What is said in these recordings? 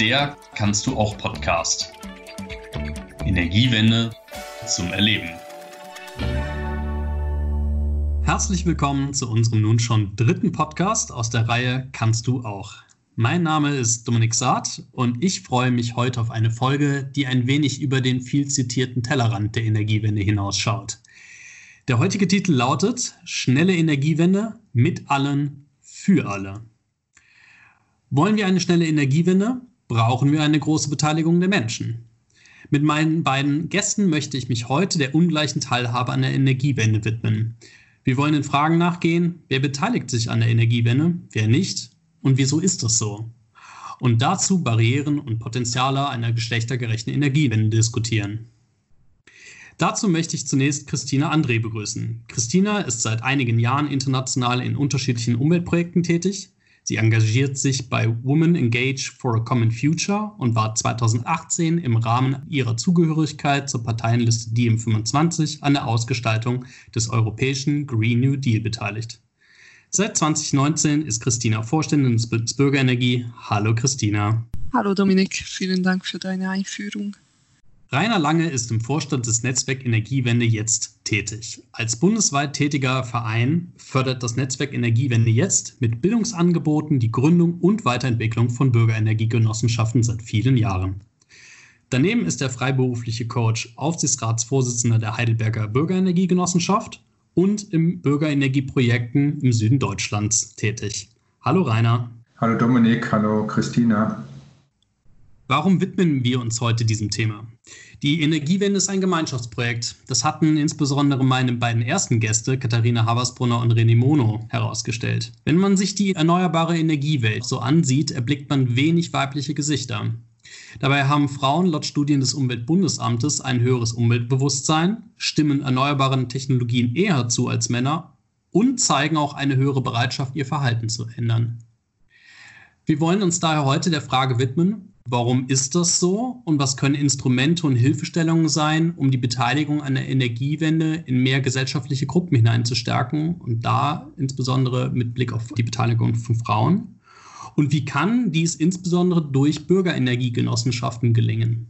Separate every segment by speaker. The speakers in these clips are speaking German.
Speaker 1: der kannst du auch Podcast. Energiewende zum Erleben.
Speaker 2: Herzlich willkommen zu unserem nun schon dritten Podcast aus der Reihe Kannst du auch. Mein Name ist Dominik Saat und ich freue mich heute auf eine Folge, die ein wenig über den viel zitierten Tellerrand der Energiewende hinausschaut. Der heutige Titel lautet Schnelle Energiewende mit allen für alle. Wollen wir eine schnelle Energiewende, brauchen wir eine große Beteiligung der Menschen. Mit meinen beiden Gästen möchte ich mich heute der ungleichen Teilhabe an der Energiewende widmen. Wir wollen den Fragen nachgehen, wer beteiligt sich an der Energiewende, wer nicht und wieso ist das so? Und dazu Barrieren und Potenziale einer geschlechtergerechten Energiewende diskutieren. Dazu möchte ich zunächst Christina André begrüßen. Christina ist seit einigen Jahren international in unterschiedlichen Umweltprojekten tätig. Sie engagiert sich bei Women Engage for a Common Future und war 2018 im Rahmen ihrer Zugehörigkeit zur Parteienliste DiEM25 an der Ausgestaltung des europäischen Green New Deal beteiligt. Seit 2019 ist Christina Vorständin des Bürgerenergie. Hallo Christina.
Speaker 3: Hallo Dominik, vielen Dank für deine Einführung.
Speaker 2: Rainer Lange ist im Vorstand des Netzwerk Energiewende jetzt tätig. Als bundesweit tätiger Verein fördert das Netzwerk Energiewende jetzt mit Bildungsangeboten die Gründung und Weiterentwicklung von Bürgerenergiegenossenschaften seit vielen Jahren. Daneben ist er freiberufliche Coach, Aufsichtsratsvorsitzender der Heidelberger Bürgerenergiegenossenschaft und im Bürgerenergieprojekten im Süden Deutschlands tätig. Hallo Rainer.
Speaker 4: Hallo Dominik, hallo Christina.
Speaker 2: Warum widmen wir uns heute diesem Thema? Die Energiewende ist ein Gemeinschaftsprojekt. Das hatten insbesondere meine beiden ersten Gäste, Katharina Habersbrunner und René Mono, herausgestellt. Wenn man sich die erneuerbare Energiewelt so ansieht, erblickt man wenig weibliche Gesichter. Dabei haben Frauen laut Studien des Umweltbundesamtes ein höheres Umweltbewusstsein, stimmen erneuerbaren Technologien eher zu als Männer und zeigen auch eine höhere Bereitschaft, ihr Verhalten zu ändern. Wir wollen uns daher heute der Frage widmen, Warum ist das so und was können Instrumente und Hilfestellungen sein, um die Beteiligung an der Energiewende in mehr gesellschaftliche Gruppen hineinzustärken und da insbesondere mit Blick auf die Beteiligung von Frauen? Und wie kann dies insbesondere durch Bürgerenergiegenossenschaften gelingen?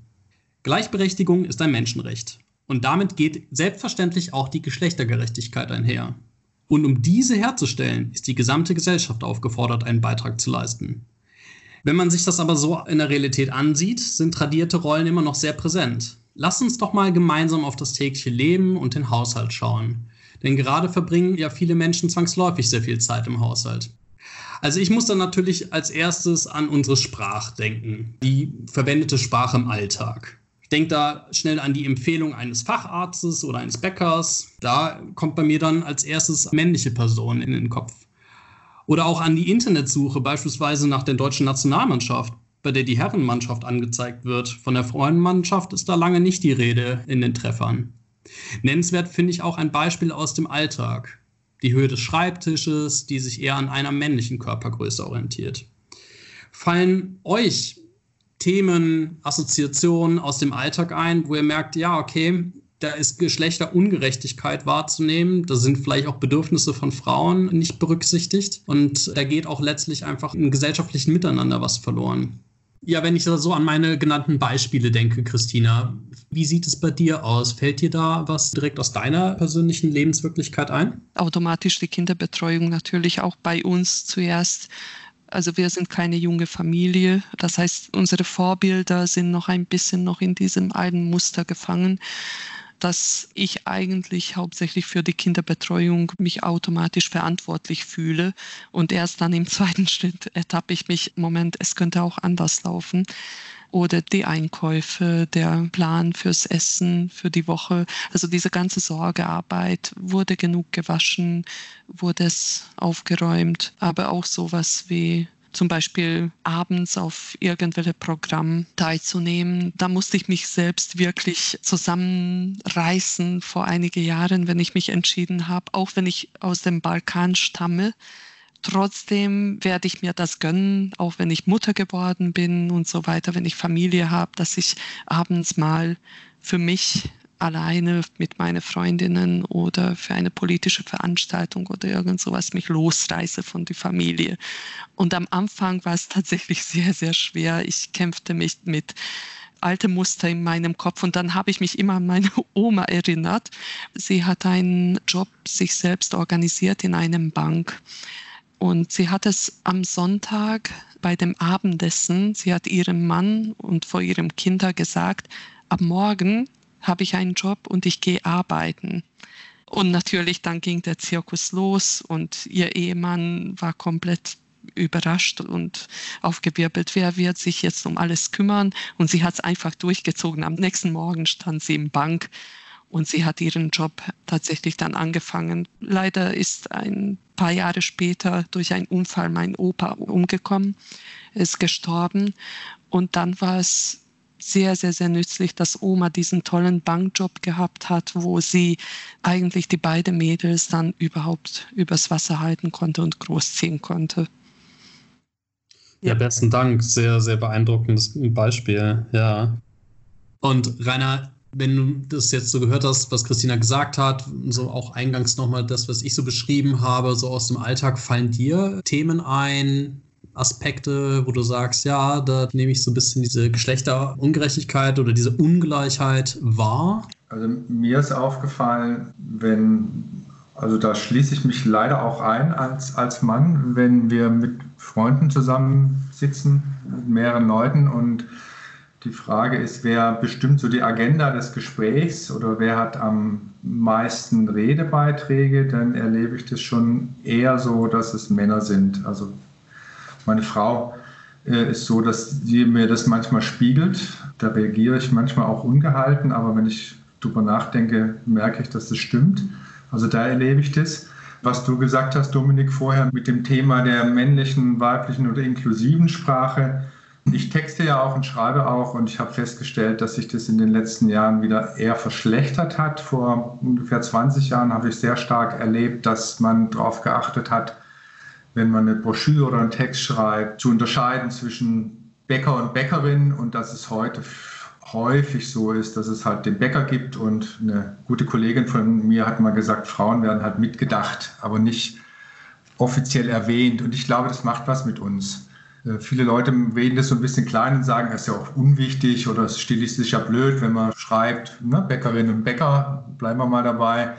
Speaker 2: Gleichberechtigung ist ein Menschenrecht und damit geht selbstverständlich auch die Geschlechtergerechtigkeit einher. Und um diese herzustellen, ist die gesamte Gesellschaft aufgefordert, einen Beitrag zu leisten. Wenn man sich das aber so in der Realität ansieht, sind tradierte Rollen immer noch sehr präsent. Lass uns doch mal gemeinsam auf das tägliche Leben und den Haushalt schauen. Denn gerade verbringen ja viele Menschen zwangsläufig sehr viel Zeit im Haushalt. Also ich muss dann natürlich als erstes an unsere Sprache denken, die verwendete Sprache im Alltag. Ich denke da schnell an die Empfehlung eines Facharztes oder eines Bäckers. Da kommt bei mir dann als erstes männliche Person in den Kopf. Oder auch an die Internetsuche, beispielsweise nach der deutschen Nationalmannschaft, bei der die Herrenmannschaft angezeigt wird. Von der Frauenmannschaft ist da lange nicht die Rede in den Treffern. Nennenswert finde ich auch ein Beispiel aus dem Alltag. Die Höhe des Schreibtisches, die sich eher an einer männlichen Körpergröße orientiert. Fallen euch Themen, Assoziationen aus dem Alltag ein, wo ihr merkt, ja, okay, da ist Geschlechterungerechtigkeit wahrzunehmen. Da sind vielleicht auch Bedürfnisse von Frauen nicht berücksichtigt. Und da geht auch letztlich einfach im gesellschaftlichen Miteinander was verloren. Ja, wenn ich so an meine genannten Beispiele denke, Christina, wie sieht es bei dir aus? Fällt dir da was direkt aus deiner persönlichen Lebenswirklichkeit ein?
Speaker 3: Automatisch die Kinderbetreuung natürlich auch bei uns zuerst. Also wir sind keine junge Familie. Das heißt, unsere Vorbilder sind noch ein bisschen noch in diesem alten Muster gefangen dass ich eigentlich hauptsächlich für die Kinderbetreuung mich automatisch verantwortlich fühle. Und erst dann im zweiten Schritt ertappe ich mich, Moment, es könnte auch anders laufen oder die Einkäufe, der Plan fürs Essen, für die Woche. Also diese ganze Sorgearbeit, wurde genug gewaschen, wurde es aufgeräumt, aber auch sowas wie zum Beispiel abends auf irgendwelche Programm teilzunehmen. Da musste ich mich selbst wirklich zusammenreißen vor einigen Jahren, wenn ich mich entschieden habe, auch wenn ich aus dem Balkan stamme. Trotzdem werde ich mir das gönnen, auch wenn ich Mutter geworden bin und so weiter, wenn ich Familie habe, dass ich abends mal für mich alleine mit meinen Freundinnen oder für eine politische Veranstaltung oder irgend sowas mich losreiße von der Familie. Und am Anfang war es tatsächlich sehr, sehr schwer. Ich kämpfte mich mit alte Muster in meinem Kopf und dann habe ich mich immer an meine Oma erinnert. Sie hat einen Job sich selbst organisiert in einem Bank und sie hat es am Sonntag bei dem Abendessen, sie hat ihrem Mann und vor ihrem Kinder gesagt, ab morgen habe ich einen Job und ich gehe arbeiten. Und natürlich dann ging der Zirkus los und ihr Ehemann war komplett überrascht und aufgewirbelt, wer wird sich jetzt um alles kümmern. Und sie hat es einfach durchgezogen. Am nächsten Morgen stand sie im Bank und sie hat ihren Job tatsächlich dann angefangen. Leider ist ein paar Jahre später durch einen Unfall mein Opa umgekommen, ist gestorben. Und dann war es sehr, sehr, sehr nützlich, dass Oma diesen tollen Bankjob gehabt hat, wo sie eigentlich die beiden Mädels dann überhaupt übers Wasser halten konnte und großziehen konnte.
Speaker 2: Ja, besten Dank. Sehr, sehr beeindruckendes Beispiel. Ja. Und Rainer, wenn du das jetzt so gehört hast, was Christina gesagt hat, so auch eingangs nochmal das, was ich so beschrieben habe, so aus dem Alltag, fallen dir Themen ein, Aspekte, wo du sagst, ja, da nehme ich so ein bisschen diese Geschlechterungerechtigkeit oder diese Ungleichheit wahr?
Speaker 4: Also mir ist aufgefallen, wenn, also da schließe ich mich leider auch ein als, als Mann, wenn wir mit Freunden zusammensitzen, mit mehreren Leuten und die Frage ist, wer bestimmt so die Agenda des Gesprächs oder wer hat am meisten Redebeiträge, dann erlebe ich das schon eher so, dass es Männer sind. Also meine Frau äh, ist so, dass sie mir das manchmal spiegelt. Da reagiere ich manchmal auch ungehalten, aber wenn ich darüber nachdenke, merke ich, dass das stimmt. Also da erlebe ich das. Was du gesagt hast, Dominik, vorher mit dem Thema der männlichen, weiblichen oder inklusiven Sprache, ich texte ja auch und schreibe auch und ich habe festgestellt, dass sich das in den letzten Jahren wieder eher verschlechtert hat. Vor ungefähr 20 Jahren habe ich sehr stark erlebt, dass man darauf geachtet hat, wenn man eine Broschüre oder einen Text schreibt, zu unterscheiden zwischen Bäcker und Bäckerin und dass es heute häufig so ist, dass es halt den Bäcker gibt und eine gute Kollegin von mir hat mal gesagt, Frauen werden halt mitgedacht, aber nicht offiziell erwähnt und ich glaube, das macht was mit uns. Äh, viele Leute reden das so ein bisschen klein und sagen, es ist ja auch unwichtig oder es ist stilistisch ja blöd, wenn man schreibt, ne, Bäckerin und Bäcker, bleiben wir mal dabei.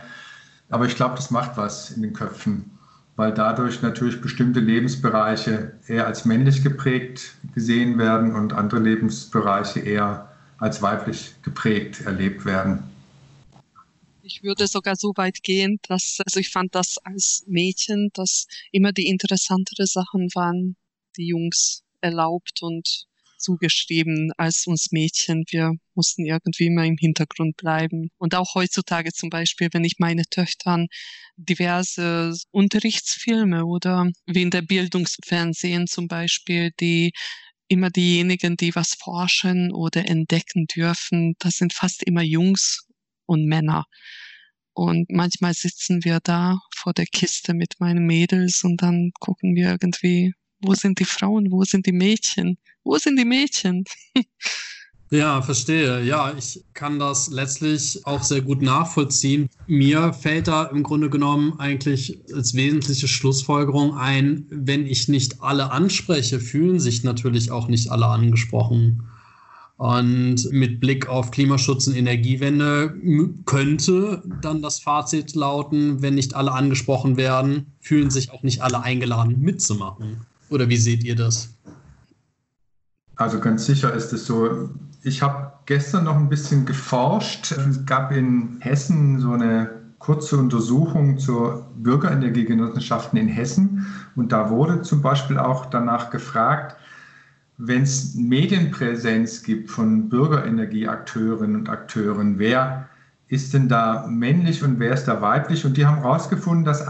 Speaker 4: Aber ich glaube, das macht was in den Köpfen, weil dadurch natürlich bestimmte Lebensbereiche eher als männlich geprägt gesehen werden und andere Lebensbereiche eher als weiblich geprägt erlebt werden.
Speaker 3: Ich würde sogar so weit gehen, dass, also ich fand das als Mädchen, dass immer die interessantere Sachen waren, die Jungs erlaubt und zugeschrieben als uns Mädchen. Wir mussten irgendwie immer im Hintergrund bleiben. Und auch heutzutage zum Beispiel, wenn ich meine Töchtern diverse Unterrichtsfilme oder wie in der Bildungsfernsehen zum Beispiel, die immer diejenigen, die was forschen oder entdecken dürfen, das sind fast immer Jungs und Männer. Und manchmal sitzen wir da vor der Kiste mit meinen Mädels und dann gucken wir irgendwie, wo sind die Frauen, wo sind die Mädchen, wo sind die Mädchen?
Speaker 2: Ja, verstehe. Ja, ich kann das letztlich auch sehr gut nachvollziehen. Mir fällt da im Grunde genommen eigentlich als wesentliche Schlussfolgerung ein, wenn ich nicht alle anspreche, fühlen sich natürlich auch nicht alle angesprochen. Und mit Blick auf Klimaschutz und Energiewende könnte dann das Fazit lauten, wenn nicht alle angesprochen werden, fühlen sich auch nicht alle eingeladen mitzumachen. Oder wie seht ihr das?
Speaker 4: Also ganz sicher ist es so. Ich habe gestern noch ein bisschen geforscht. Es gab in Hessen so eine kurze Untersuchung zur Bürgerenergiegenossenschaften in Hessen. Und da wurde zum Beispiel auch danach gefragt, wenn es Medienpräsenz gibt von Bürgerenergieakteurinnen und Akteuren, wer ist denn da männlich und wer ist da weiblich? Und die haben herausgefunden, dass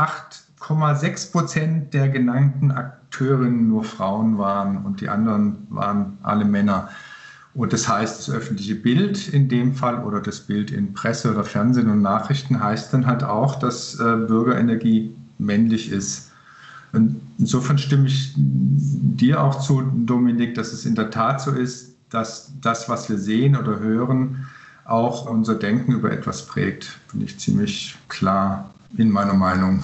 Speaker 4: 8,6 Prozent der genannten Akteurinnen nur Frauen waren und die anderen waren alle Männer. Und das heißt, das öffentliche Bild in dem Fall oder das Bild in Presse oder Fernsehen und Nachrichten heißt dann halt auch, dass äh, Bürgerenergie männlich ist. Und insofern stimme ich dir auch zu, Dominik, dass es in der Tat so ist, dass das, was wir sehen oder hören, auch unser Denken über etwas prägt. Bin ich ziemlich klar in meiner Meinung.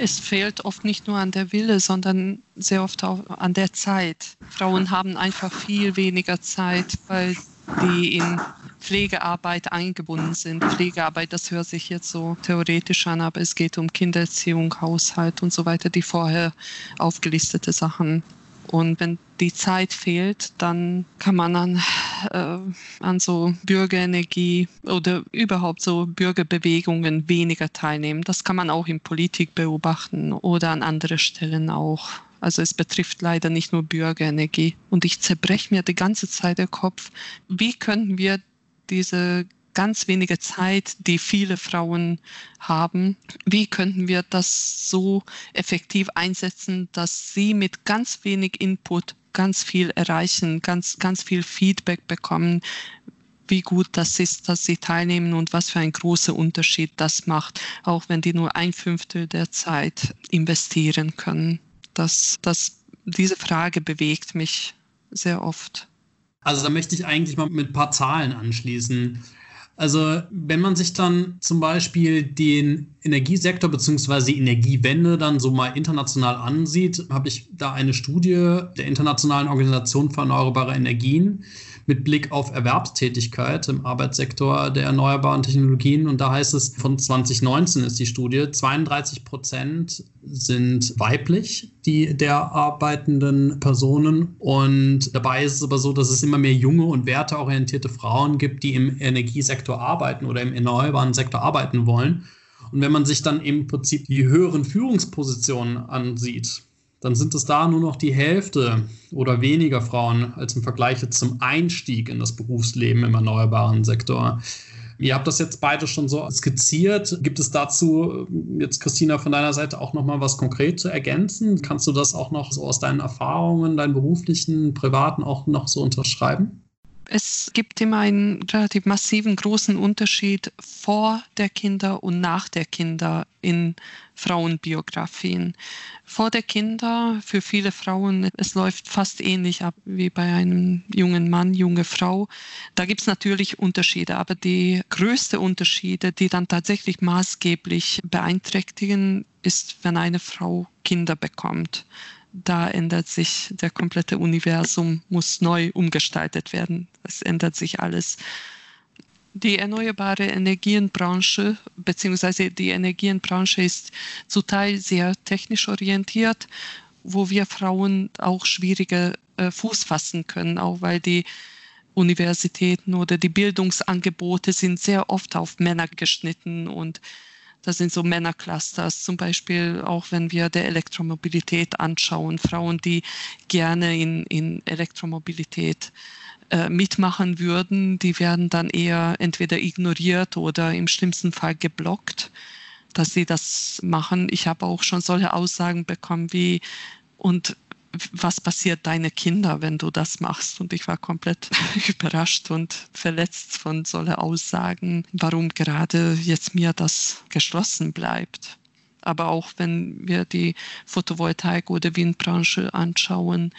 Speaker 3: Es fehlt oft nicht nur an der Wille, sondern sehr oft auch an der Zeit. Frauen haben einfach viel weniger Zeit, weil die in Pflegearbeit eingebunden sind. Pflegearbeit, das hört sich jetzt so theoretisch an, aber es geht um Kindererziehung, Haushalt und so weiter, die vorher aufgelistete Sachen. Und wenn die Zeit fehlt, dann kann man an, äh, an so Bürgerenergie oder überhaupt so Bürgerbewegungen weniger teilnehmen. Das kann man auch in Politik beobachten oder an anderen Stellen auch. Also es betrifft leider nicht nur Bürgerenergie. Und ich zerbreche mir die ganze Zeit den Kopf, wie können wir diese ganz wenige Zeit, die viele Frauen haben. Wie könnten wir das so effektiv einsetzen, dass sie mit ganz wenig Input ganz viel erreichen, ganz, ganz viel Feedback bekommen, wie gut das ist, dass sie teilnehmen und was für einen großen Unterschied das macht, auch wenn die nur ein Fünftel der Zeit investieren können. Das, das, diese Frage bewegt mich sehr oft.
Speaker 2: Also da möchte ich eigentlich mal mit ein paar Zahlen anschließen. Also wenn man sich dann zum Beispiel den Energiesektor bzw. die Energiewende dann so mal international ansieht, habe ich da eine Studie der Internationalen Organisation für Erneuerbare Energien mit Blick auf Erwerbstätigkeit im Arbeitssektor der erneuerbaren Technologien. Und da heißt es, von 2019 ist die Studie, 32 Prozent sind weiblich, die der arbeitenden Personen. Und dabei ist es aber so, dass es immer mehr junge und werteorientierte Frauen gibt, die im Energiesektor arbeiten oder im erneuerbaren Sektor arbeiten wollen. Und wenn man sich dann im Prinzip die höheren Führungspositionen ansieht, dann sind es da nur noch die Hälfte oder weniger Frauen als im Vergleich zum Einstieg in das Berufsleben im erneuerbaren Sektor. Ihr habt das jetzt beide schon so skizziert. Gibt es dazu jetzt, Christina, von deiner Seite auch noch mal was konkret zu ergänzen? Kannst du das auch noch so aus deinen Erfahrungen, deinen beruflichen, privaten auch noch so unterschreiben?
Speaker 3: Es gibt immer einen relativ massiven großen Unterschied vor der Kinder und nach der Kinder in Frauenbiografien. Vor der Kinder für viele Frauen, es läuft fast ähnlich ab wie bei einem jungen Mann, junge Frau. Da gibt es natürlich Unterschiede, aber die größte Unterschiede, die dann tatsächlich maßgeblich beeinträchtigen, ist, wenn eine Frau Kinder bekommt da ändert sich der komplette Universum, muss neu umgestaltet werden. Es ändert sich alles. Die erneuerbare Energienbranche bzw. die Energienbranche ist zum Teil sehr technisch orientiert, wo wir Frauen auch schwieriger äh, Fuß fassen können, auch weil die Universitäten oder die Bildungsangebote sind sehr oft auf Männer geschnitten und das sind so Männerclusters, zum Beispiel auch wenn wir der Elektromobilität anschauen, Frauen, die gerne in, in Elektromobilität äh, mitmachen würden, die werden dann eher entweder ignoriert oder im schlimmsten Fall geblockt, dass sie das machen. Ich habe auch schon solche Aussagen bekommen wie, und was passiert deine Kinder, wenn du das machst? Und ich war komplett überrascht und verletzt von solchen Aussagen, warum gerade jetzt mir das geschlossen bleibt. Aber auch wenn wir die Photovoltaik- oder Windbranche anschauen,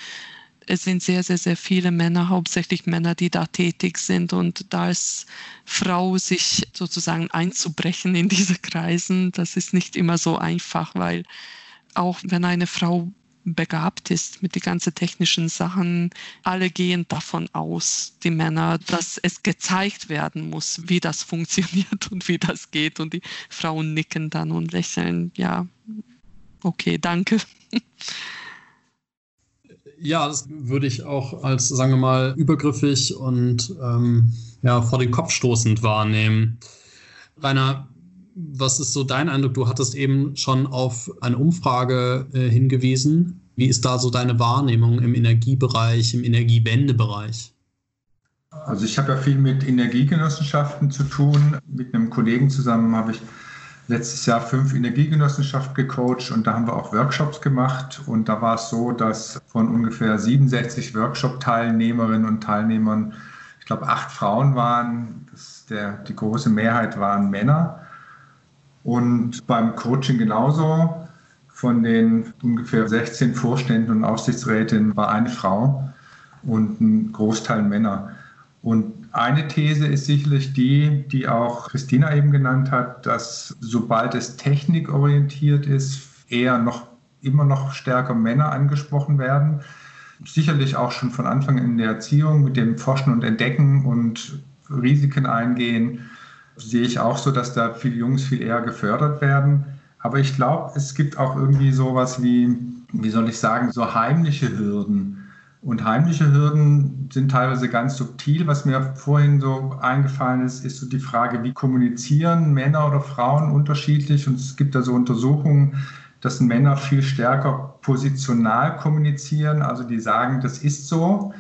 Speaker 3: es sind sehr, sehr, sehr viele Männer, hauptsächlich Männer, die da tätig sind. Und da als Frau sich sozusagen einzubrechen in diese Kreisen, das ist nicht immer so einfach, weil auch wenn eine Frau begabt ist mit den ganzen technischen Sachen. Alle gehen davon aus, die Männer, dass es gezeigt werden muss, wie das funktioniert und wie das geht. Und die Frauen nicken dann und lächeln. Ja, okay, danke.
Speaker 2: Ja, das würde ich auch als, sagen wir mal, übergriffig und ähm, ja, vor den Kopf stoßend wahrnehmen. Rainer, was ist so dein Eindruck? Du hattest eben schon auf eine Umfrage äh, hingewiesen. Wie ist da so deine Wahrnehmung im Energiebereich, im Energiewendebereich?
Speaker 4: Also ich habe ja viel mit Energiegenossenschaften zu tun. Mit einem Kollegen zusammen habe ich letztes Jahr fünf Energiegenossenschaften gecoacht und da haben wir auch Workshops gemacht. Und da war es so, dass von ungefähr 67 Workshop-Teilnehmerinnen und Teilnehmern, ich glaube, acht Frauen waren. Der, die große Mehrheit waren Männer. Und beim Coaching genauso. Von den ungefähr 16 Vorständen und Aufsichtsrätinnen war eine Frau und ein Großteil Männer. Und eine These ist sicherlich die, die auch Christina eben genannt hat, dass sobald es technikorientiert ist, eher noch immer noch stärker Männer angesprochen werden. Sicherlich auch schon von Anfang in der Erziehung mit dem Forschen und Entdecken und Risiken eingehen, sehe ich auch so, dass da viele Jungs viel eher gefördert werden. Aber ich glaube, es gibt auch irgendwie sowas wie, wie soll ich sagen, so heimliche Hürden. Und heimliche Hürden sind teilweise ganz subtil. Was mir vorhin so eingefallen ist, ist so die Frage, wie kommunizieren Männer oder Frauen unterschiedlich? Und es gibt da so Untersuchungen, dass Männer viel stärker positional kommunizieren. Also die sagen, das ist so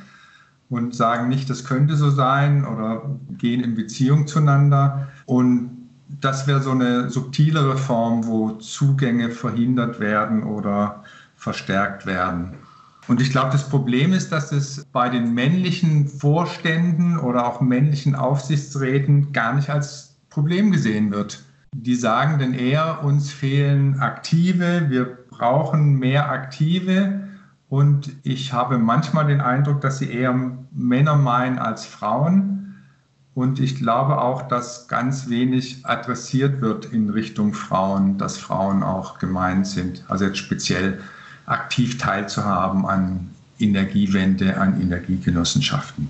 Speaker 4: und sagen nicht, das könnte so sein oder gehen in Beziehung zueinander. Und das wäre so eine subtilere Form, wo Zugänge verhindert werden oder verstärkt werden. Und ich glaube, das Problem ist, dass es bei den männlichen Vorständen oder auch männlichen Aufsichtsräten gar nicht als Problem gesehen wird. Die sagen dann eher, uns fehlen Aktive, wir brauchen mehr Aktive. Und ich habe manchmal den Eindruck, dass sie eher Männer meinen als Frauen. Und ich glaube auch, dass ganz wenig adressiert wird in Richtung Frauen, dass Frauen auch gemeint sind. Also jetzt speziell aktiv teilzuhaben an Energiewende, an Energiegenossenschaften.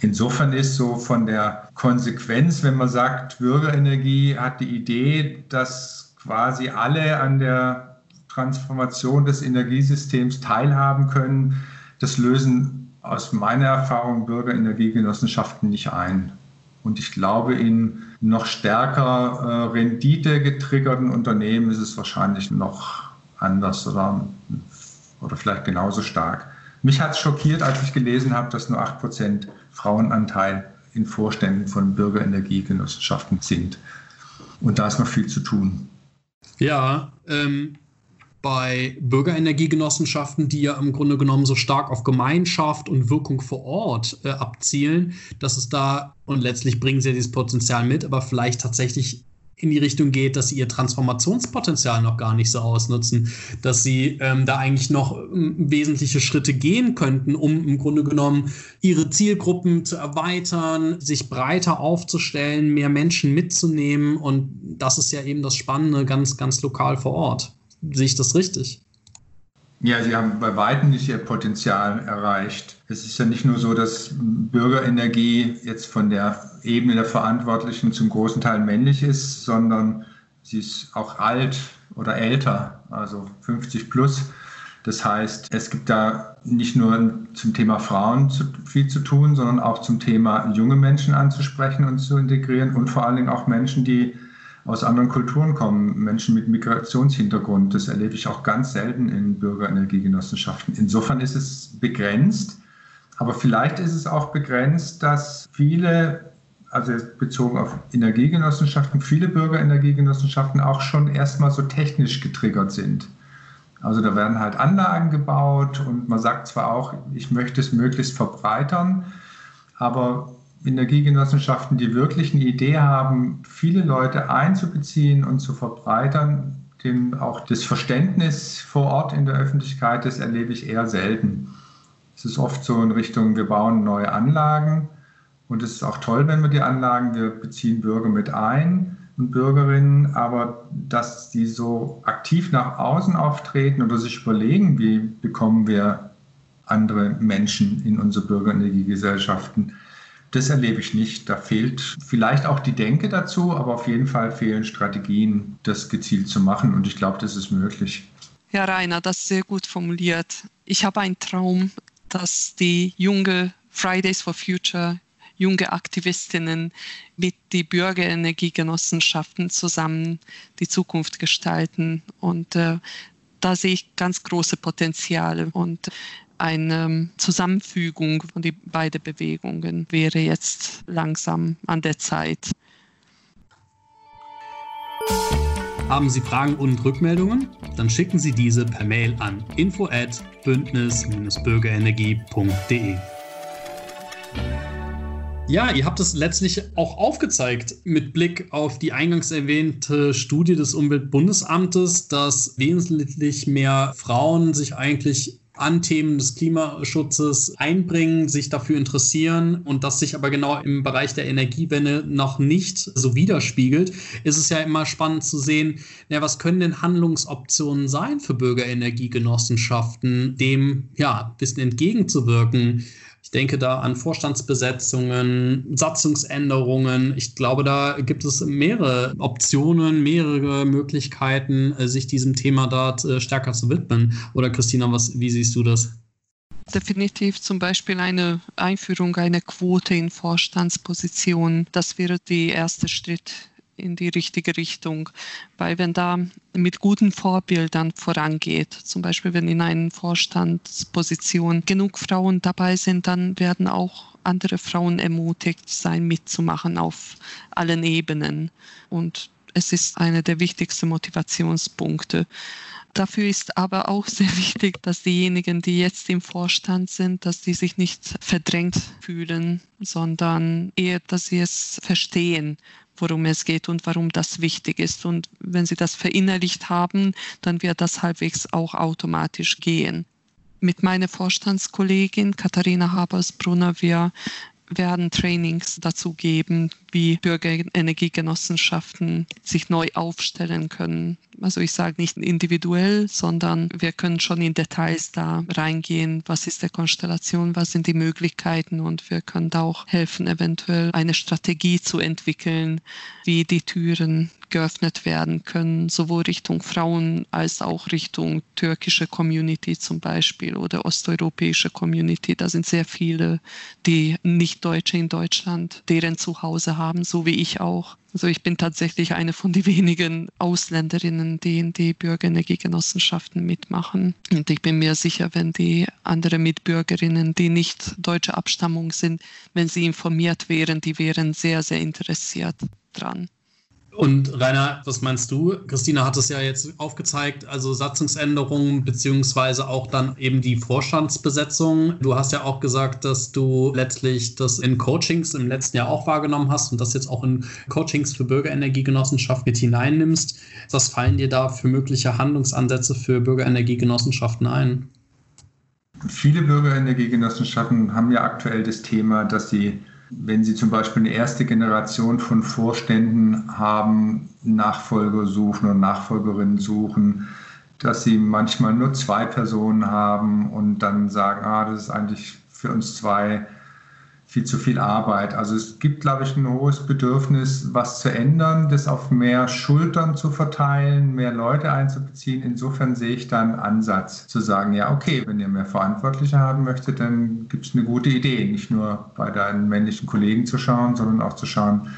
Speaker 4: Insofern ist so von der Konsequenz, wenn man sagt, Bürgerenergie hat die Idee, dass quasi alle an der Transformation des Energiesystems teilhaben können, das lösen aus meiner Erfahrung Bürgerenergiegenossenschaften nicht ein. Und ich glaube, in noch stärker äh, Rendite getriggerten Unternehmen ist es wahrscheinlich noch anders oder, oder vielleicht genauso stark. Mich hat es schockiert, als ich gelesen habe, dass nur 8% Frauenanteil in Vorständen von Bürgerenergiegenossenschaften sind. Und da ist noch viel zu tun.
Speaker 2: Ja, ähm, bei Bürgerenergiegenossenschaften, die ja im Grunde genommen so stark auf Gemeinschaft und Wirkung vor Ort äh, abzielen, dass es da, und letztlich bringen sie ja dieses Potenzial mit, aber vielleicht tatsächlich in die Richtung geht, dass sie ihr Transformationspotenzial noch gar nicht so ausnutzen, dass sie ähm, da eigentlich noch ähm, wesentliche Schritte gehen könnten, um im Grunde genommen ihre Zielgruppen zu erweitern, sich breiter aufzustellen, mehr Menschen mitzunehmen. Und das ist ja eben das Spannende, ganz, ganz lokal vor Ort. Sehe ich das richtig?
Speaker 4: Ja, sie haben bei weitem nicht ihr Potenzial erreicht. Es ist ja nicht nur so, dass Bürgerenergie jetzt von der Ebene der Verantwortlichen zum großen Teil männlich ist, sondern sie ist auch alt oder älter, also 50 plus. Das heißt, es gibt da nicht nur zum Thema Frauen viel zu tun, sondern auch zum Thema junge Menschen anzusprechen und zu integrieren und vor allen Dingen auch Menschen, die aus anderen Kulturen kommen, Menschen mit Migrationshintergrund. Das erlebe ich auch ganz selten in Bürgerenergiegenossenschaften. Insofern ist es begrenzt, aber vielleicht ist es auch begrenzt, dass viele, also bezogen auf Energiegenossenschaften, viele Bürgerenergiegenossenschaften auch schon erstmal so technisch getriggert sind. Also da werden halt Anlagen gebaut und man sagt zwar auch, ich möchte es möglichst verbreitern, aber Energiegenossenschaften, die wirklich eine Idee haben, viele Leute einzubeziehen und zu verbreitern, dem auch das Verständnis vor Ort in der Öffentlichkeit, das erlebe ich eher selten. Es ist oft so in Richtung, wir bauen neue Anlagen und es ist auch toll, wenn wir die Anlagen, wir beziehen Bürger mit ein und Bürgerinnen, aber dass die so aktiv nach außen auftreten oder sich überlegen, wie bekommen wir andere Menschen in unsere Bürgerenergiegesellschaften, das erlebe ich nicht. Da fehlt vielleicht auch die Denke dazu, aber auf jeden Fall fehlen Strategien, das gezielt zu machen. Und ich glaube, das ist möglich.
Speaker 3: Herr Rainer, das ist sehr gut formuliert. Ich habe einen Traum, dass die junge Fridays for Future, junge Aktivistinnen mit den Bürgerenergiegenossenschaften zusammen die Zukunft gestalten. Und äh, da sehe ich ganz große Potenziale. Und eine Zusammenfügung von den beiden Bewegungen wäre jetzt langsam an der Zeit.
Speaker 2: Haben Sie Fragen und Rückmeldungen? Dann schicken Sie diese per Mail an info@bündnis-bürgerenergie.de. Ja, ihr habt es letztlich auch aufgezeigt mit Blick auf die eingangs erwähnte Studie des Umweltbundesamtes, dass wesentlich mehr Frauen sich eigentlich an Themen des Klimaschutzes einbringen, sich dafür interessieren und das sich aber genau im Bereich der Energiewende noch nicht so widerspiegelt, ist es ja immer spannend zu sehen, ja, was können denn Handlungsoptionen sein für Bürgerenergiegenossenschaften, dem ja ein bisschen entgegenzuwirken. Ich denke da an Vorstandsbesetzungen, Satzungsänderungen. Ich glaube, da gibt es mehrere Optionen, mehrere Möglichkeiten, äh, sich diesem Thema dort äh, stärker zu widmen. Oder Christina, was, wie siehst du das?
Speaker 3: Definitiv zum Beispiel eine Einführung einer Quote in Vorstandspositionen. Das wäre der erste Schritt in die richtige Richtung. Weil wenn da mit guten Vorbildern vorangeht, zum Beispiel wenn in einer Vorstandsposition genug Frauen dabei sind, dann werden auch andere Frauen ermutigt sein, mitzumachen auf allen Ebenen. Und es ist einer der wichtigsten Motivationspunkte. Dafür ist aber auch sehr wichtig, dass diejenigen, die jetzt im Vorstand sind, dass die sich nicht verdrängt fühlen, sondern eher, dass sie es verstehen, worum es geht und warum das wichtig ist. Und wenn Sie das verinnerlicht haben, dann wird das halbwegs auch automatisch gehen. Mit meiner Vorstandskollegin Katharina Habersbrunner, wir werden Trainings dazu geben, wie Bürgerenergiegenossenschaften sich neu aufstellen können. Also ich sage nicht individuell, sondern wir können schon in Details da reingehen. Was ist der Konstellation? Was sind die Möglichkeiten? Und wir können da auch helfen, eventuell eine Strategie zu entwickeln, wie die Türen geöffnet werden können, sowohl Richtung Frauen als auch Richtung türkische Community zum Beispiel oder osteuropäische Community. Da sind sehr viele, die nicht Deutsche in Deutschland, deren Zuhause haben, so wie ich auch. Also ich bin tatsächlich eine von den wenigen Ausländerinnen, die in die Bürgerenergiegenossenschaften mitmachen. Und ich bin mir sicher, wenn die anderen Mitbürgerinnen, die nicht deutsche Abstammung sind, wenn sie informiert wären, die wären sehr, sehr interessiert dran.
Speaker 2: Und Rainer, was meinst du? Christina hat es ja jetzt aufgezeigt, also Satzungsänderungen beziehungsweise auch dann eben die Vorstandsbesetzung. Du hast ja auch gesagt, dass du letztlich das in Coachings im letzten Jahr auch wahrgenommen hast und das jetzt auch in Coachings für Bürgerenergiegenossenschaft mit hineinnimmst. Was fallen dir da für mögliche Handlungsansätze für Bürgerenergiegenossenschaften ein?
Speaker 4: Viele Bürgerenergiegenossenschaften haben ja aktuell das Thema, dass sie wenn Sie zum Beispiel eine erste Generation von Vorständen haben, Nachfolger suchen und Nachfolgerinnen suchen, dass Sie manchmal nur zwei Personen haben und dann sagen, ah, das ist eigentlich für uns zwei viel zu viel Arbeit. Also es gibt, glaube ich, ein hohes Bedürfnis, was zu ändern, das auf mehr Schultern zu verteilen, mehr Leute einzubeziehen. Insofern sehe ich da einen Ansatz zu sagen, ja, okay, wenn ihr mehr Verantwortliche haben möchtet, dann gibt es eine gute Idee, nicht nur bei deinen männlichen Kollegen zu schauen, sondern auch zu schauen,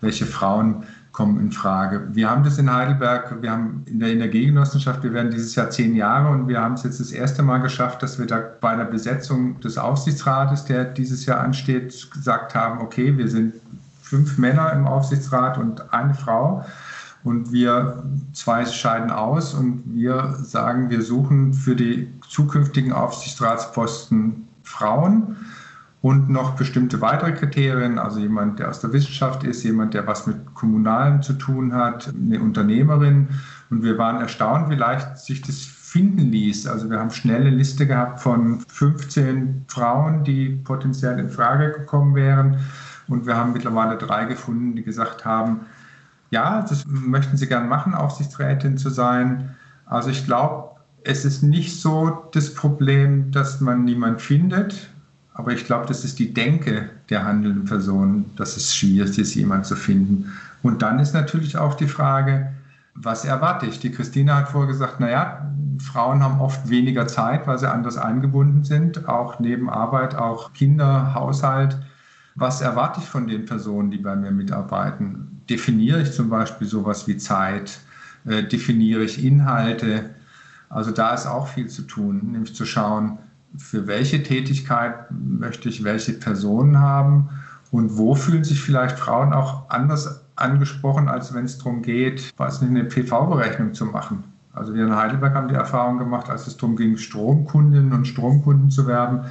Speaker 4: welche Frauen kommen in Frage. Wir haben das in Heidelberg, wir haben in der Energiegenossenschaft, wir werden dieses Jahr zehn Jahre und wir haben es jetzt das erste Mal geschafft, dass wir da bei der Besetzung des Aufsichtsrates, der dieses Jahr ansteht, gesagt haben, okay, wir sind fünf Männer im Aufsichtsrat und eine Frau. Und wir zwei scheiden aus und wir sagen, wir suchen für die zukünftigen Aufsichtsratsposten Frauen und noch bestimmte weitere Kriterien, also jemand, der aus der Wissenschaft ist, jemand, der was mit Kommunalem zu tun hat, eine Unternehmerin. Und wir waren erstaunt, wie leicht sich das finden ließ. Also wir haben schnelle Liste gehabt von 15 Frauen, die potenziell in Frage gekommen wären. Und wir haben mittlerweile drei gefunden, die gesagt haben, ja, das möchten sie gern machen, Aufsichtsrätin zu sein. Also ich glaube, es ist nicht so das Problem, dass man niemand findet. Aber ich glaube, das ist die Denke der handelnden Person, dass es schwierig ist, jemanden zu finden. Und dann ist natürlich auch die Frage, was erwarte ich? Die Christine hat vorher gesagt, naja, Frauen haben oft weniger Zeit, weil sie anders eingebunden sind, auch neben Arbeit, auch Kinder, Haushalt. Was erwarte ich von den Personen, die bei mir mitarbeiten? Definiere ich zum Beispiel sowas wie Zeit? Äh, definiere ich Inhalte? Also da ist auch viel zu tun, nämlich zu schauen, für welche Tätigkeit möchte ich welche Personen haben und wo fühlen sich vielleicht Frauen auch anders angesprochen, als wenn es darum geht, nicht eine PV-Berechnung zu machen. Also wir in Heidelberg haben die Erfahrung gemacht, als es darum ging, Stromkundinnen und Stromkunden zu werden,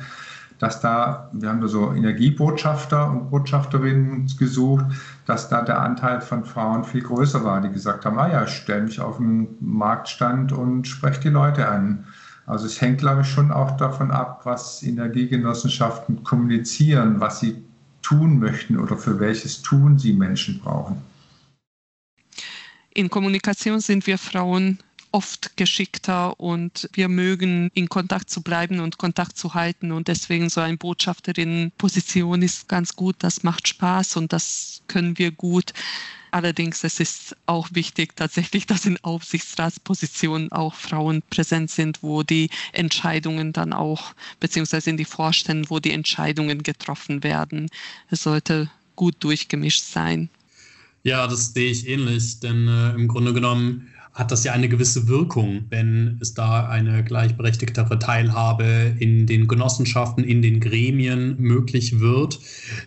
Speaker 4: dass da, wir haben da so Energiebotschafter und Botschafterinnen gesucht, dass da der Anteil von Frauen viel größer war, die gesagt haben, ah ja, ich stelle mich auf den Marktstand und spreche die Leute an. Also es hängt, glaube ich, schon auch davon ab, was Energiegenossenschaften kommunizieren, was sie tun möchten oder für welches Tun sie Menschen brauchen.
Speaker 3: In Kommunikation sind wir Frauen oft geschickter und wir mögen in Kontakt zu bleiben und Kontakt zu halten und deswegen so eine Botschafterin-Position ist ganz gut, das macht Spaß und das können wir gut. Allerdings es ist auch wichtig tatsächlich, dass in Aufsichtsratspositionen auch Frauen präsent sind, wo die Entscheidungen dann auch, beziehungsweise in die Vorständen, wo die Entscheidungen getroffen werden. Es sollte gut durchgemischt sein.
Speaker 2: Ja, das sehe ich ähnlich, denn äh, im Grunde genommen hat das ja eine gewisse Wirkung, wenn es da eine gleichberechtigtere Teilhabe in den Genossenschaften, in den Gremien möglich wird.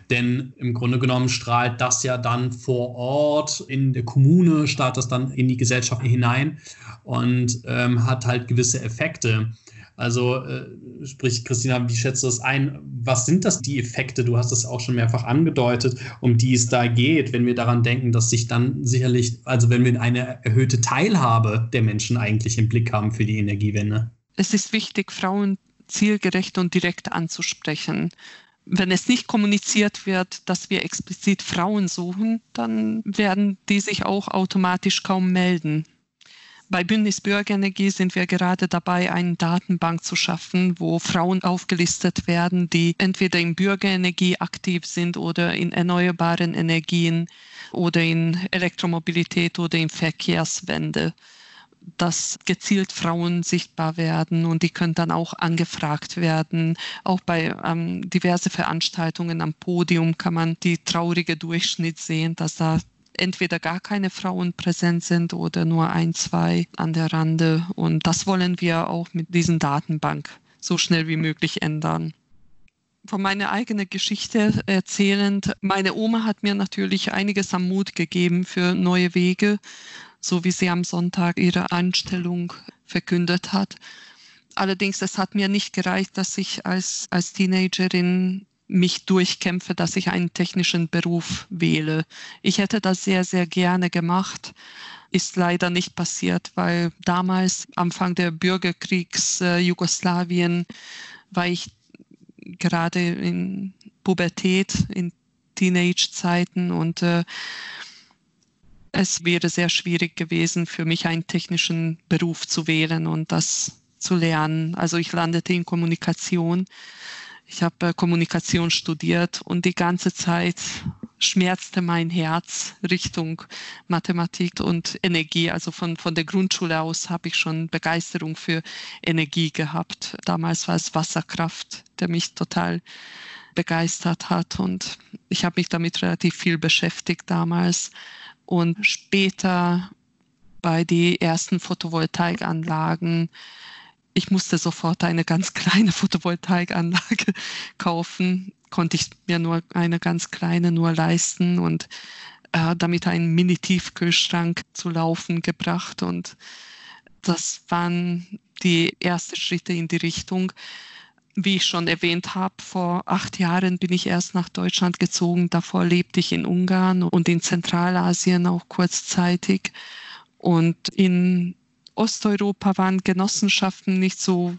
Speaker 2: Denn im Grunde genommen strahlt das ja dann vor Ort in der Kommune, strahlt das dann in die Gesellschaft hinein und ähm, hat halt gewisse Effekte. Also äh, sprich, Christina, wie schätzt du das ein? Was sind das die Effekte? Du hast es auch schon mehrfach angedeutet, um die es da geht, wenn wir daran denken, dass sich dann sicherlich, also wenn wir eine erhöhte Teilhabe der Menschen eigentlich im Blick haben für die Energiewende.
Speaker 3: Es ist wichtig, Frauen zielgerecht und direkt anzusprechen. Wenn es nicht kommuniziert wird, dass wir explizit Frauen suchen, dann werden die sich auch automatisch kaum melden. Bei Bündnis Bürgerenergie sind wir gerade dabei, eine Datenbank zu schaffen, wo Frauen aufgelistet werden, die entweder in Bürgerenergie aktiv sind oder in erneuerbaren Energien oder in Elektromobilität oder in Verkehrswende dass gezielt Frauen sichtbar werden und die können dann auch angefragt werden. Auch bei ähm, diverse Veranstaltungen am Podium kann man die traurige Durchschnitt sehen, dass da entweder gar keine Frauen präsent sind oder nur ein, zwei an der Rande. Und das wollen wir auch mit diesen Datenbank so schnell wie möglich ändern. Von meiner eigenen Geschichte erzählend, meine Oma hat mir natürlich einiges am Mut gegeben für neue Wege, so wie sie am Sonntag ihre Einstellung verkündet hat. Allerdings, es hat mir nicht gereicht, dass ich als, als Teenagerin mich durchkämpfe, dass ich einen technischen Beruf wähle. Ich hätte das sehr, sehr gerne gemacht. Ist leider nicht passiert, weil damals, Anfang der Bürgerkriegs äh, Jugoslawien, war ich gerade in Pubertät, in Teenage-Zeiten und äh, es wäre sehr schwierig gewesen, für mich einen technischen Beruf zu wählen und das zu lernen. Also ich landete in Kommunikation ich habe äh, Kommunikation studiert und die ganze Zeit schmerzte mein Herz Richtung Mathematik und Energie. Also von, von der Grundschule aus habe ich schon Begeisterung für Energie gehabt. Damals war es Wasserkraft, der mich total begeistert hat und ich habe mich damit relativ viel beschäftigt damals. Und später bei den ersten Photovoltaikanlagen ich musste sofort eine ganz kleine Photovoltaikanlage kaufen, konnte ich mir nur eine ganz kleine nur leisten und äh, damit einen Mini-Tiefkühlschrank zu laufen gebracht. Und das waren die ersten Schritte in die Richtung. Wie ich schon erwähnt habe, vor acht Jahren bin ich erst nach Deutschland gezogen. Davor lebte ich in Ungarn und in Zentralasien auch kurzzeitig. Und in Osteuropa waren Genossenschaften nicht so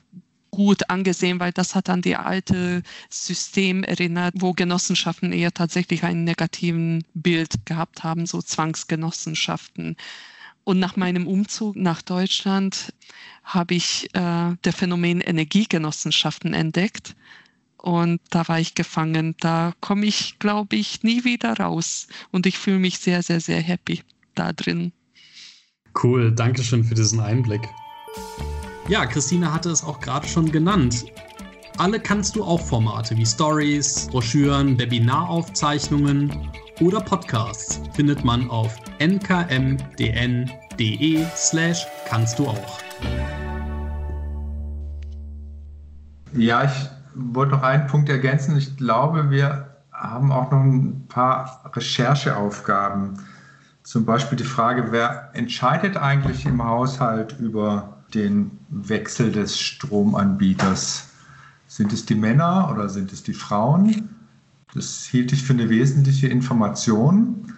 Speaker 3: gut angesehen, weil das hat an die alte System erinnert, wo Genossenschaften eher tatsächlich einen negativen Bild gehabt haben, so Zwangsgenossenschaften. Und nach meinem Umzug nach Deutschland habe ich äh, der Phänomen Energiegenossenschaften entdeckt. Und da war ich gefangen. Da komme ich, glaube ich, nie wieder raus. Und ich fühle mich sehr, sehr, sehr happy da drin.
Speaker 2: Cool, danke schön für diesen Einblick. Ja, Christine hatte es auch gerade schon genannt. Alle kannst du auch Formate wie Stories, Broschüren, Webinaraufzeichnungen oder Podcasts findet man auf nkmdn.de slash kannst du auch.
Speaker 4: Ja, ich wollte noch einen Punkt ergänzen. Ich glaube, wir haben auch noch ein paar Rechercheaufgaben zum Beispiel die Frage, wer entscheidet eigentlich im Haushalt über den Wechsel des Stromanbieters? Sind es die Männer oder sind es die Frauen? Das hielt ich für eine wesentliche Information.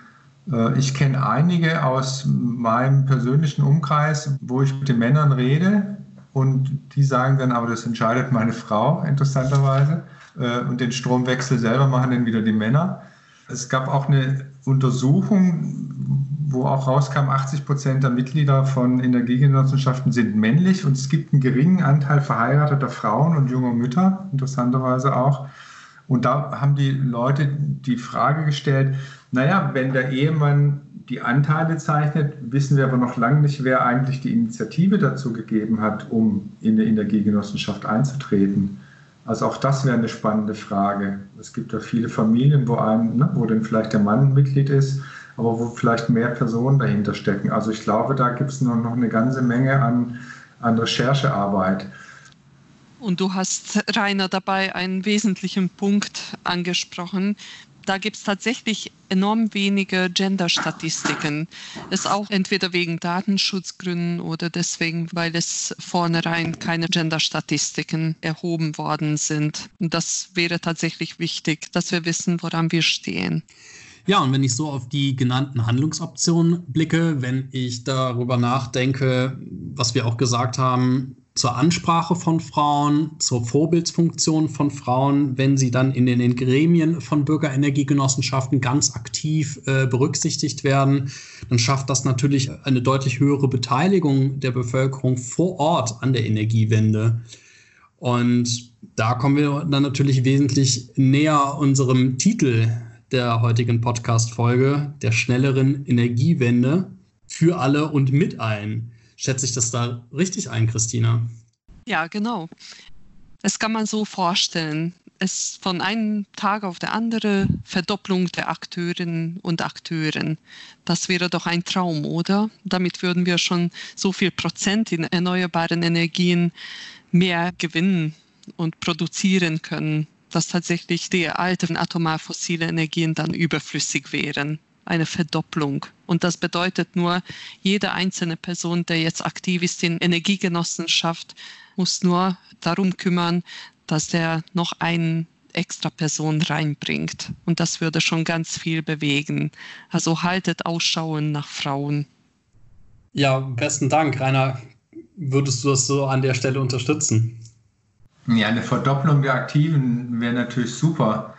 Speaker 4: Äh, ich kenne einige aus meinem persönlichen Umkreis, wo ich mit den Männern rede, Und die sagen dann, aber das entscheidet meine Frau, interessanterweise. Äh, und den Stromwechsel selber machen dann wieder die Männer. Es gab auch eine Untersuchung, wo auch rauskam, 80 Prozent der Mitglieder von Energiegenossenschaften sind männlich und es gibt einen geringen Anteil verheirateter Frauen und junger Mütter, interessanterweise auch. Und da haben die Leute die Frage gestellt, naja, wenn der Ehemann die Anteile zeichnet, wissen wir aber noch lange nicht, wer eigentlich die Initiative dazu gegeben hat, um in der Energiegenossenschaft einzutreten. Also auch das wäre eine spannende Frage. Es gibt ja viele Familien, wo, ein, ne, wo dann vielleicht der Mann Mitglied ist, aber wo vielleicht mehr Personen dahinter stecken. Also ich glaube, da gibt es noch eine ganze Menge an, an Recherchearbeit.
Speaker 3: Und du hast, Rainer, dabei einen wesentlichen Punkt angesprochen. Da gibt es tatsächlich enorm wenige Gender-Statistiken. Ist auch entweder wegen Datenschutzgründen oder deswegen, weil es vornherein keine Gender-Statistiken erhoben worden sind. Und das wäre tatsächlich wichtig, dass wir wissen, woran wir stehen.
Speaker 2: Ja, und wenn ich so auf die genannten Handlungsoptionen blicke, wenn ich darüber nachdenke, was wir auch gesagt haben, zur Ansprache von Frauen, zur Vorbildsfunktion von Frauen, wenn sie dann in den Gremien von Bürgerenergiegenossenschaften ganz aktiv äh, berücksichtigt werden, dann schafft das natürlich eine deutlich höhere Beteiligung der Bevölkerung vor Ort an der Energiewende. Und da kommen wir dann natürlich wesentlich näher unserem Titel der heutigen Podcast-Folge, der schnelleren Energiewende für alle und mit allen. Schätze ich das da richtig ein, Christina?
Speaker 3: Ja, genau. Das kann man so vorstellen. Es von einem Tag auf der andere Verdopplung der Akteurinnen und Akteuren. Das wäre doch ein Traum, oder? Damit würden wir schon so viel Prozent in erneuerbaren Energien mehr gewinnen und produzieren können, dass tatsächlich die alten atomar fossile Energien dann überflüssig wären eine Verdopplung. Und das bedeutet nur, jede einzelne Person, der jetzt aktiv ist in Energiegenossenschaft, muss nur darum kümmern, dass er noch eine extra Person reinbringt. Und das würde schon ganz viel bewegen. Also haltet Ausschauen nach Frauen.
Speaker 2: Ja, besten Dank, Rainer. Würdest du das so an der Stelle unterstützen?
Speaker 4: Ja, eine Verdopplung der Aktiven wäre natürlich super.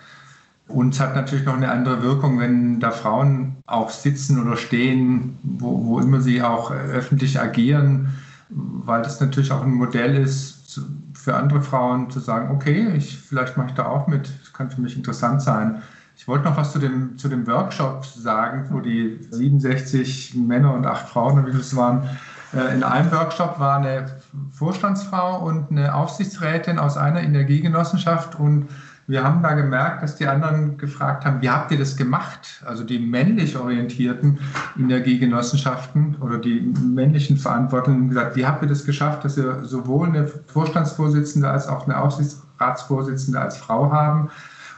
Speaker 4: Und es hat natürlich noch eine andere Wirkung, wenn da Frauen auch sitzen oder stehen, wo, wo immer sie auch öffentlich agieren, weil das natürlich auch ein Modell ist für andere Frauen zu sagen, okay, ich, vielleicht mache ich da auch mit, das kann für mich interessant sein. Ich wollte noch was zu dem, zu dem Workshop sagen, wo die 67 Männer und acht Frauen, wie das waren, äh, in einem Workshop war eine Vorstandsfrau und eine Aufsichtsrätin aus einer Energiegenossenschaft und wir haben da gemerkt, dass die anderen gefragt haben, wie habt ihr das gemacht? Also die männlich orientierten Energiegenossenschaften oder die männlichen Verantwortlichen gesagt, wie habt ihr das geschafft, dass ihr sowohl eine Vorstandsvorsitzende als auch eine Aufsichtsratsvorsitzende als Frau haben?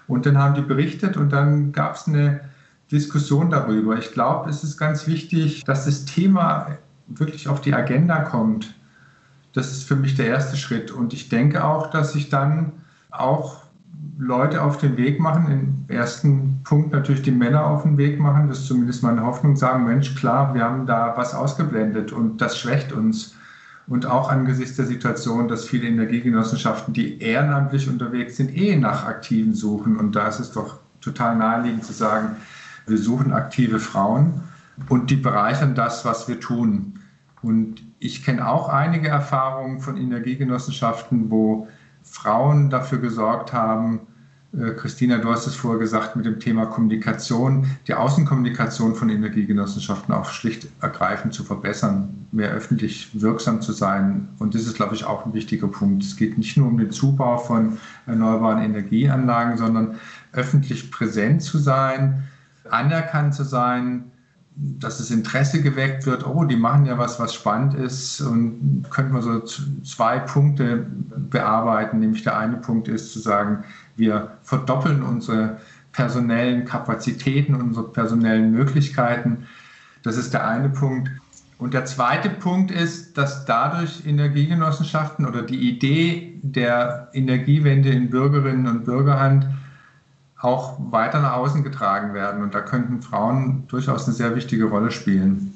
Speaker 4: Und dann haben die berichtet und dann gab es eine Diskussion darüber. Ich glaube, es ist ganz wichtig, dass das Thema wirklich auf die Agenda kommt. Das ist für mich der erste Schritt. Und ich denke auch, dass sich dann auch Leute auf den Weg machen. Im ersten Punkt natürlich die Männer auf den Weg machen. Das ist zumindest meine Hoffnung. Sagen, Mensch, klar, wir haben da was ausgeblendet und das schwächt uns. Und auch angesichts der Situation, dass viele Energiegenossenschaften, die ehrenamtlich unterwegs sind, eh nach Aktiven suchen. Und da ist es doch total naheliegend zu sagen, wir suchen aktive Frauen und die bereichern das, was wir tun. Und ich kenne auch einige Erfahrungen von Energiegenossenschaften, wo Frauen dafür gesorgt haben, äh, Christina, du hast es vorher gesagt, mit dem Thema Kommunikation, die Außenkommunikation von Energiegenossenschaften auch schlicht ergreifend zu verbessern, mehr öffentlich wirksam zu sein. Und das ist, glaube ich, auch ein wichtiger Punkt. Es geht nicht nur um den Zubau von erneuerbaren Energieanlagen, sondern öffentlich präsent zu sein, anerkannt zu sein, dass das Interesse geweckt wird, oh, die machen ja was, was spannend ist und könnte man so zwei Punkte bearbeiten. Nämlich der eine Punkt ist zu sagen, wir verdoppeln unsere personellen Kapazitäten, unsere personellen Möglichkeiten. Das ist der eine Punkt. Und der zweite Punkt ist, dass dadurch Energiegenossenschaften oder die Idee der Energiewende in Bürgerinnen und Bürgerhand auch weiter nach außen getragen werden. Und da könnten Frauen durchaus eine sehr wichtige Rolle spielen.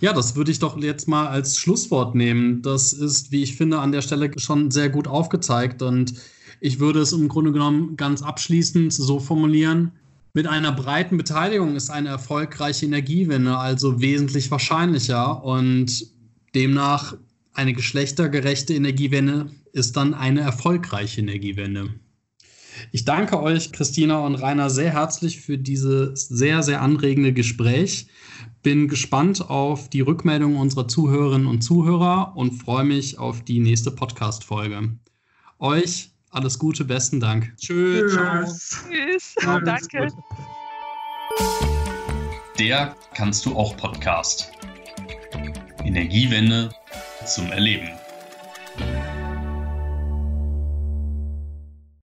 Speaker 2: Ja, das würde ich doch jetzt mal als Schlusswort nehmen. Das ist, wie ich finde, an der Stelle schon sehr gut aufgezeigt. Und ich würde es im Grunde genommen ganz abschließend so formulieren. Mit einer breiten Beteiligung ist eine erfolgreiche Energiewende also wesentlich wahrscheinlicher und demnach eine geschlechtergerechte Energiewende ist dann eine erfolgreiche Energiewende. Ich danke euch, Christina und Rainer, sehr herzlich für dieses sehr, sehr anregende Gespräch. Bin gespannt auf die Rückmeldung unserer Zuhörerinnen und Zuhörer und freue mich auf die nächste Podcast-Folge. Euch alles Gute, besten Dank.
Speaker 3: Tschüss. Tschüss. Tschüss. Danke.
Speaker 1: Der kannst du auch Podcast. Energiewende zum Erleben.